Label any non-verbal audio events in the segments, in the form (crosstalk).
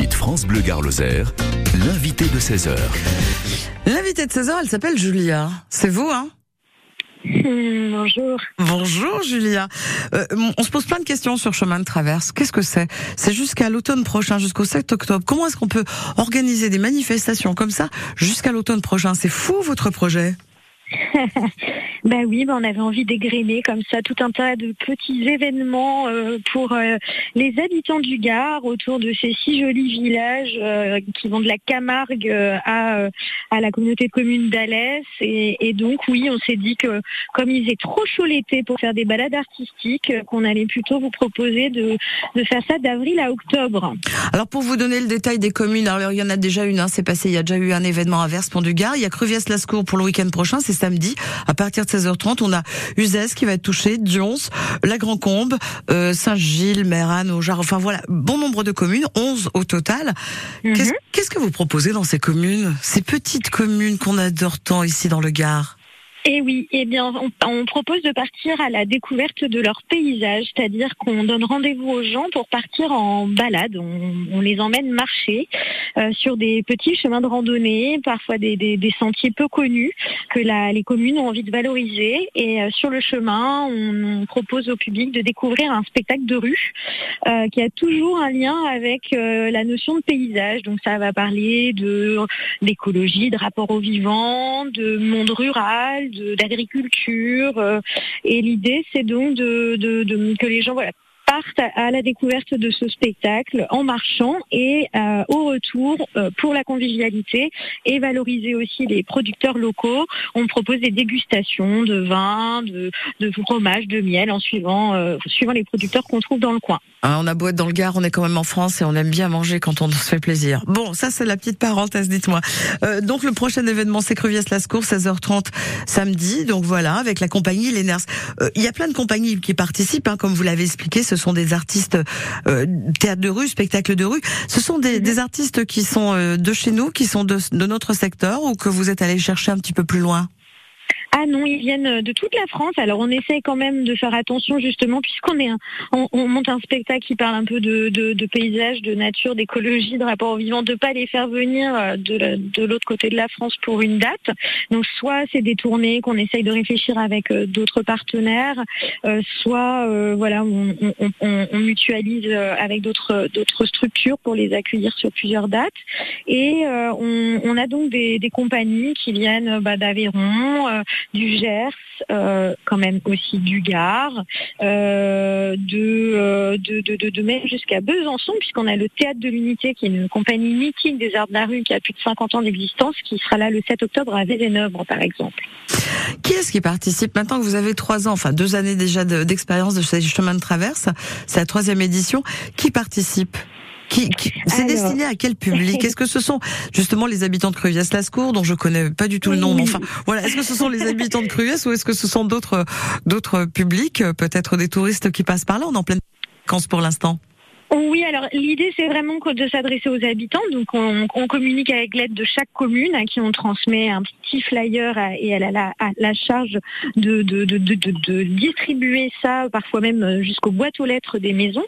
106.8 France Bleu Gare Lozère, l'invité de 16h. L'invité de 16h, elle s'appelle Julia. C'est vous, hein Hmm, bonjour. Bonjour Julia. Euh, on se pose plein de questions sur chemin de traverse. Qu'est-ce que c'est? C'est jusqu'à l'automne prochain, jusqu'au 7 octobre. Comment est-ce qu'on peut organiser des manifestations comme ça jusqu'à l'automne prochain? C'est fou votre projet? (laughs) Ben oui, ben on avait envie d'égrener comme ça tout un tas de petits événements euh, pour euh, les habitants du Gard autour de ces six jolis villages euh, qui vont de la Camargue à, à la communauté de communes d'Alès. Et, donc oui, on s'est dit que comme il faisait trop chaud l'été pour faire des balades artistiques, qu'on allait plutôt vous proposer de, de faire ça d'avril à octobre. Alors pour vous donner le détail des communes, alors il y en a déjà une, hein, c'est passé, il y a déjà eu un événement à Verspont du Gard, il y a Cruviès-Lascourt pour le week-end prochain, c'est samedi, à partir de 16h30, on a Uzès qui va être touché, Dions, la Grand-Combe, euh, Saint-Gilles, Mérane, Aujar, enfin voilà, bon nombre de communes, 11 au total. Mhm. Qu'est-ce que vous proposez dans ces communes Ces petites communes qu'on adore tant ici dans le Gard? Eh oui, eh bien, on, propose de partir à la découverte de leur paysage, c'est-à-dire qu'on donne rendez-vous aux gens pour partir en balade. On, les emmène marcher euh, sur des petits chemins de randonnée, parfois des, sentiers peu connus que les communes ont envie de valoriser. Et euh, sur le chemin, on, propose au public de découvrir un spectacle de rue euh, qui a toujours un lien avec la notion de paysage. Donc ça va parler de d'écologie, de rapport au vivant, de monde rural d'agriculture. Euh, et l'idée, c'est donc de, que les gens voilà, partent à la découverte de ce spectacle en marchant et euh, au retour euh, pour la convivialité et valoriser aussi les producteurs locaux. On propose des dégustations de vin, de, de fromage, de miel en suivant, suivant les producteurs qu'on trouve dans le coin. Ah, on a beau être dans le Gard, on est quand même en France et on aime bien manger quand on se fait plaisir. Bon, ça c'est la petite parenthèse, dites-moi. Euh, donc le prochain événement c'est Creviès-Lascours, 16h30 samedi. Donc voilà, avec la compagnie Les Ners. Euh, il y a plein de compagnies qui participent, hein, comme vous l'avez expliqué. Ce sont des artistes euh, théâtre de rue, spectacle de rue. Ce sont des, des artistes qui sont euh, de chez nous, qui sont de, de notre secteur ou que vous êtes allé chercher un petit peu plus loin? Ah non, ils viennent de toute la France. Alors on essaie quand même de faire attention justement puisqu'on est on, monte un spectacle qui parle un peu de, paysage, de nature, d'écologie, de rapport au vivant, de pas les faire venir euh, de, l'autre côté de la France pour une date. Donc soit c'est des tournées qu'on essaye de réfléchir avec euh, d'autres partenaires, euh, soit voilà on, mutualise avec d'autres structures pour les accueillir sur plusieurs dates. Et on, a donc des, des compagnies qui viennent bah, d'Aveyron du Gers, euh, quand même aussi du Gard, euh, euh, de, de, de, de, même jusqu'à Besançon, puisqu'on a le Théâtre de l'Unité, qui est une compagnie mythique des arts de la rue qui a plus de 50 ans d'existence, qui sera là le 7 octobre à Vézénèvre, par exemple. Qui est-ce qui participe Maintenant que vous avez trois ans, enfin deux années déjà d'expérience de, de ce chemin de traverse, c'est la troisième édition, qui participe? Qui, c'est destiné à quel public? Est-ce que ce sont justement les habitants de Cruviès-Lascours, dont je connais pas du tout le nom, mais enfin, voilà. Est-ce que ce sont les habitants de Cruviès ou est-ce que ce sont d'autres d'autres publics, peut-être des touristes qui passent par là? On est en pleine vacances pour l'instant. Oui, alors l'idée c'est vraiment de s'adresser aux habitants. Donc on, communique avec l'aide de chaque commune à qui on transmet un petit flyer et elle a la, charge de, distribuer ça, parfois même jusqu'aux boîtes aux lettres des maisons.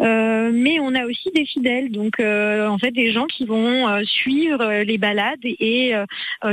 Euh, mais on a aussi des fidèles, donc euh, en fait des gens qui vont euh, suivre les balades et,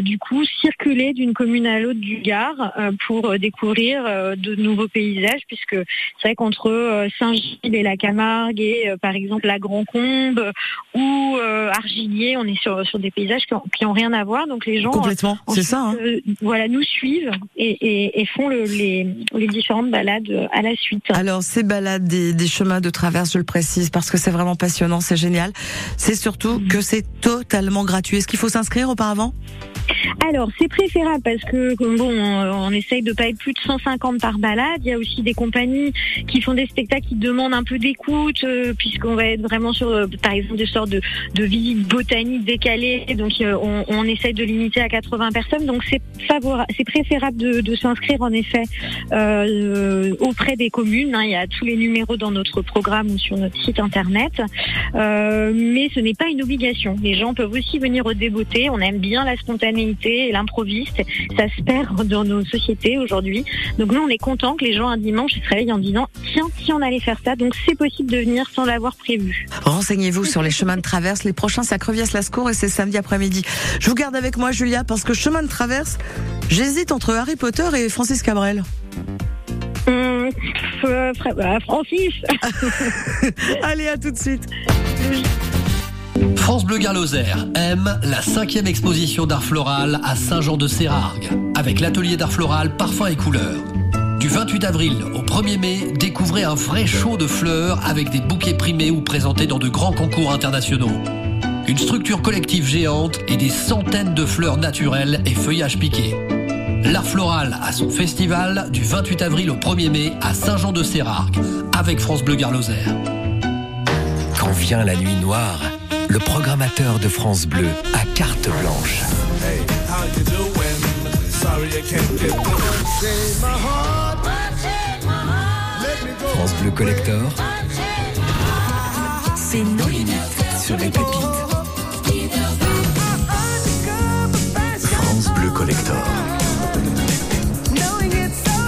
du coup circuler d'une commune à l'autre du Gard pour découvrir de nouveaux paysages, puisque c'est vrai qu'entre Saint-Gilles et la Camargue et euh, par exemple la Grand Combe ou euh, Argilier, on est sur, sur des paysages qui n'ont rien à voir. Donc les gens complètement, c'est ça. Hein. Euh, voilà, nous suivent et, et, font le, les, les, différentes balades à la suite. Alors ces balades des, des, chemins de traverse, je le précise parce que c'est vraiment passionnant, c'est génial. C'est surtout mm. que c'est totalement gratuit. Est-ce qu'il faut s'inscrire auparavant? Alors, c'est préférable parce que bon, on, essaye de pas être plus de 150 par balade. Il y a aussi des compagnies qui font des spectacles qui demandent un peu d'écoute, euh, puisqu'on va être vraiment sur, euh, par exemple, des sortes de, de visites botaniques décalées. Donc, euh, on, essaye de limiter à 80 personnes. Donc, c'est préférable de, s'inscrire en effet auprès des communes. Hein. Il y a tous les numéros dans notre programme ou sur notre site internet, mais ce n'est pas une obligation. Les gens peuvent aussi venir au. On aime bien la spontanéité spontanéité et l'improviste. Ça se perd dans nos sociétés aujourd'hui. Donc nous, on est content que les gens un dimanche se réveillent en disant tiens, si on allait faire ça, donc c'est possible de venir sans l'avoir prévu. Renseignez-vous sur les chemins de traverse. Les prochains, c'est à Creviès-Lascour et c'est samedi après-midi. Je vous garde avec moi, Julia, parce que chemin de traverse, j'hésite entre Harry Potter et Francis Cabrel. Hum, euh, euh, Francis. (laughs) Allez, à tout de suite. (laughs) France Bleu Garloser aime la cinquième exposition d'art floral à Saint-Jean-de-Sérargues, avec l'atelier d'art floral Parfums et Couleurs. Du 28 avril au 1er mai, découvrez un vrai show de fleurs avec des bouquets primés ou présentés dans de grands concours internationaux. Une structure collective géante et des centaines de fleurs naturelles et feuillages piqués. L'art floral a son festival du 28 avril au 1er mai à Saint-Jean-de-Sérargues avec France Bleu Garloser. Quand vient la nuit noire, le programmateur de France Bleu a carte blanche. France Bleu Collector, c'est nos limites sur les pépites. France Bleu Collector.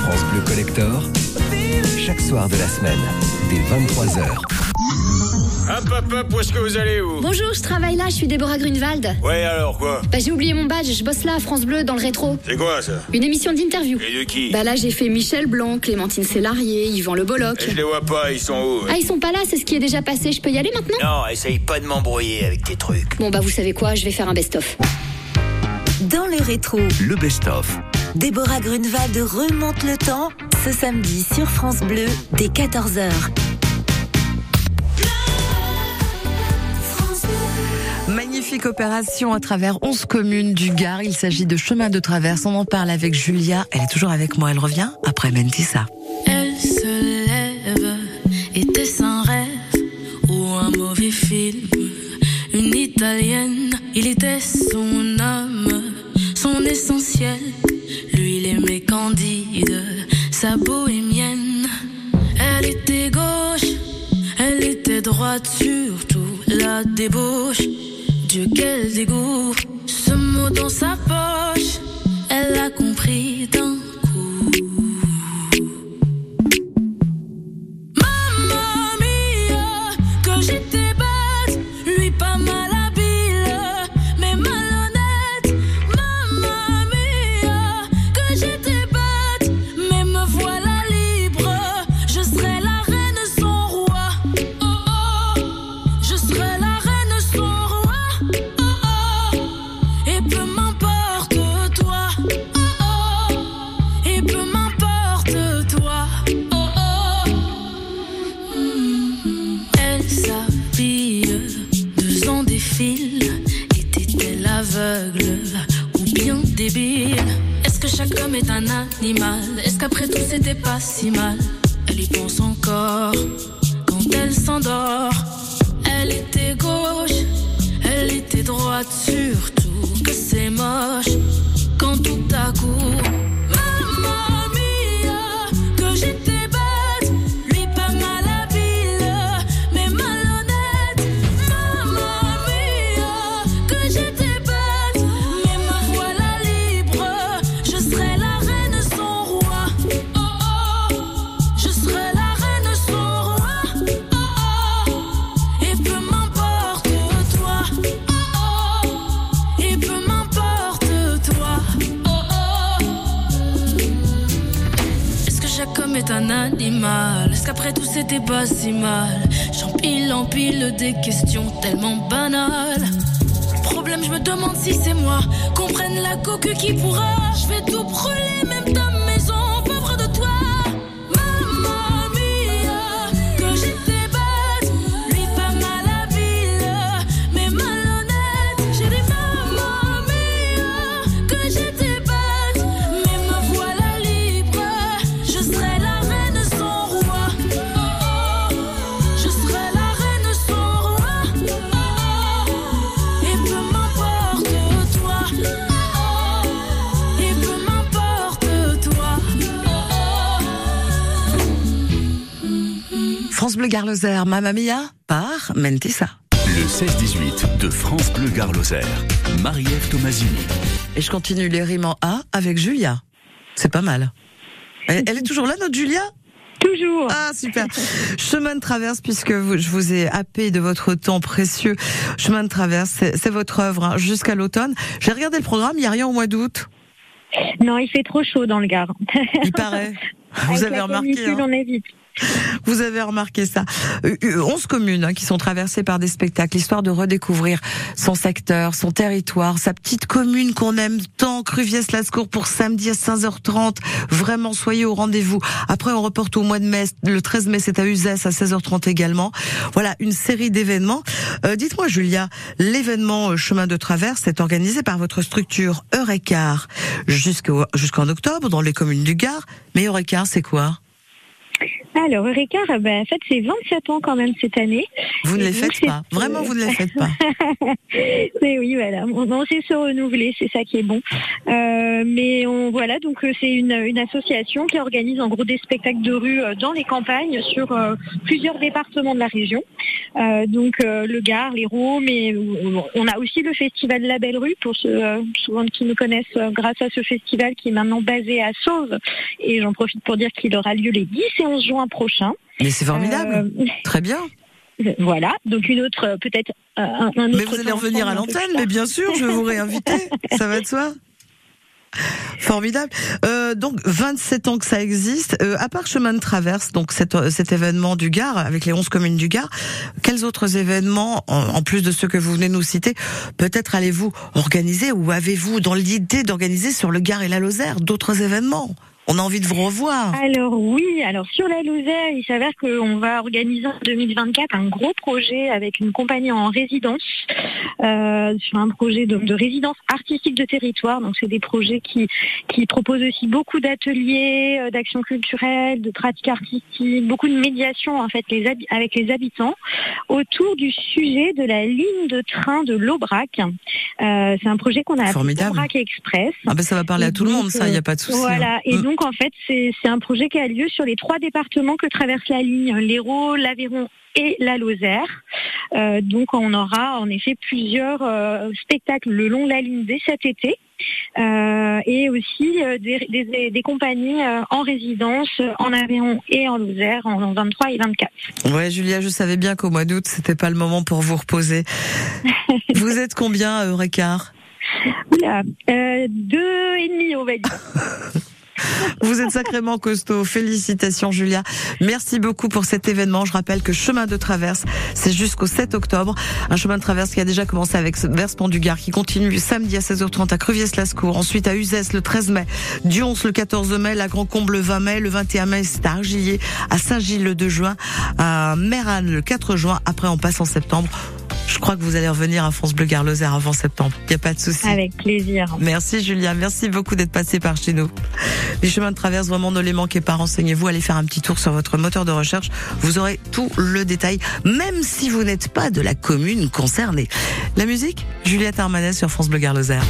France Bleu Collector, chaque soir de la semaine, dès 23h. Hop hop hop, où est-ce que vous allez où Bonjour, je travaille là, je suis Déborah Grunewald. Ouais alors quoi Bah j'ai oublié mon badge, je bosse là à France Bleu dans le rétro. C'est quoi ça Une émission d'interview. Et de qui Bah là j'ai fait Michel Blanc, Clémentine Sélarié, Yvan Le Bolloc. Je les vois pas, ils sont où Ah ils sont pas là, c'est ce qui est déjà passé, je peux y aller maintenant Non, essaye pas de m'embrouiller avec tes trucs. Bon bah vous savez quoi, je vais faire un best-of. Dans le rétro, Le best-of. Déborah Grunewald remonte le temps ce samedi sur France Bleu dès 14h. Magnifique opération à travers 11 communes du Gard. Il s'agit de chemin de traverse. On en parle avec Julia. Elle est toujours avec moi. Elle revient après Mentissa. Elle se lève, était-ce un rêve ou un mauvais film Une italienne, il était son âme, son essentiel. Lui, il aimait Candide, sa bohémienne. Elle était gauche, elle était droite, surtout la débauche. Dieu, quel dégoût, ce mot dans sa poche, elle a compris d'un pas si mal un animal Est-ce qu'après tout c'était pas si mal? J'empile, empile des questions tellement banales. Problème, je me demande si c'est moi. Qu'on prenne la coque qui pourra. Je vais tout brûler, même ta Bleu Garloser, Mamma Mia par Mentissa. Le 16-18 de France Bleu Gare Lozère. Marie-Ève Tomasini. Et je continue les rimes en A avec Julia. C'est pas mal. Elle, elle est toujours là, notre Julia? Toujours. Ah, super. Chemin de traverse, puisque vous, je vous ai happé de votre temps précieux. Chemin de traverse, c'est votre œuvre hein, jusqu'à l'automne. J'ai regardé le programme, il n'y a rien au mois d'août. Non, il fait trop chaud dans le Gard. Il paraît. (laughs) Vous Avec avez la remarqué. hein. on évite. (laughs) Vous avez remarqué ça. Euh, euh, 11 communes hein, qui sont traversées par des spectacles, histoire de redécouvrir son secteur, son territoire, sa petite commune qu'on aime tant, Cruviès-Lascours pour samedi à 15h30. Vraiment, soyez au rendez-vous. Après, on reporte au mois de mai. Le 13 mai, c'est à Uzès à 16h30 également. Voilà, une série d'événements. Euh, Dites-moi, Julia, l'événement euh, Chemin de Traverse est organisé par votre structure jusqu'au- jusqu'en octobre dans les communes du Gard. Mais Quart, c'est quoi? Alors, Eureka, euh, ben, en fait, c'est 27 ans quand même cette année. Vous ne les faites pas. Vraiment, vous ne les faites pas. (laughs) Mais oui, voilà. On, on sait se renouveler, c'est ça qui est bon. Euh, mais on, voilà, donc euh, c'est une, une association qui organise en gros des spectacles de rue euh, dans les campagnes sur euh, plusieurs départements de la région. Euh, donc le Gard, l'Hérault, mais euh, on a aussi le festival La Belle Rue pour ceux souvent qui nous connaissent grâce à ce festival qui est maintenant basé à Sauve. Et j'en profite pour dire qu'il aura lieu les 10 et 11 juin prochains. Mais c'est formidable. Euh, (laughs) Très bien. voilà, donc une autre, euh, peut-être euh, un, un autre. Mais vous allez revenir à l'antenne, mais bien sûr, je vais vous réinviter. (laughs) Ça va de soi. Formidable. Euh, donc 27 ans que ça existe. Euh, à part chemin de traverse, donc cet, cet événement du Gard avec les 11 communes du Gard, quels autres événements, en, en plus de ceux que vous venez de nous citer, peut-être allez-vous organiser ou avez-vous dans l'idée d'organiser sur le Gard et la Lozère d'autres événements? On a envie de vous revoir. Alors oui, alors sur la Lozère, il s'avère qu'on va organiser en 2024 un gros projet avec une compagnie en résidence, euh, sur un projet de, de résidence artistique de territoire. Donc c'est des projets qui, qui proposent aussi beaucoup d'ateliers, euh, d'actions culturelles, de pratiques artistiques, beaucoup de médiation en fait les avec les habitants autour du sujet de la ligne de train de l'Aubrac. Euh, c'est un projet qu'on a appelé Formidable. Aubrac Express. Ah ben ça va parler à tout le monde, ça, il n'y a euh, pas de souci. Voilà, hein. et Mm. Donc en fait, c'est un projet qui a lieu sur les trois départements que traverse la ligne, l'Hérault, l'Aveyron et la Lozère. Euh, donc on aura en effet plusieurs euh, spectacles le long de la ligne dès cet été. Euh, et aussi des, des- des compagnies en résidence en Aveyron et en Lozère en 23 et 24. Ouais, Julia, je savais bien qu'au mois d'août, c'était pas le moment pour vous reposer. (laughs) vous êtes combien à Oula, deux et demi on va dire. (laughs) Vous êtes sacrément costaud. Félicitations, Julia. Merci beaucoup pour cet événement. Je rappelle que Chemin de Traverse, c'est jusqu'au 7 octobre. Un chemin de traverse qui a déjà commencé avec versement du Gard, qui continue samedi à 16h30 à Cruviès-Lascours, ensuite à Uzès le 13 mai, Dions le 14 mai, la Grand Comble le 20 mai, le 21 mai, c'est à Argillier, à Saint-Gilles le 2 juin, à Mérane le 4 juin. Après, on passe en septembre. Je crois que vous allez revenir à France Bleu Gare Lozère avant septembre. Il n'y a pas de souci. Avec plaisir. Merci Julia, merci beaucoup d'être passé par chez nous. Les chemins de traverse, vraiment ne les manquez pas, renseignez-vous, allez faire un petit tour sur votre moteur de recherche, vous aurez tout le détail, même si vous n'êtes pas de la commune concernée. La musique, Juliette Armanet sur France Bleu Gare Lozère.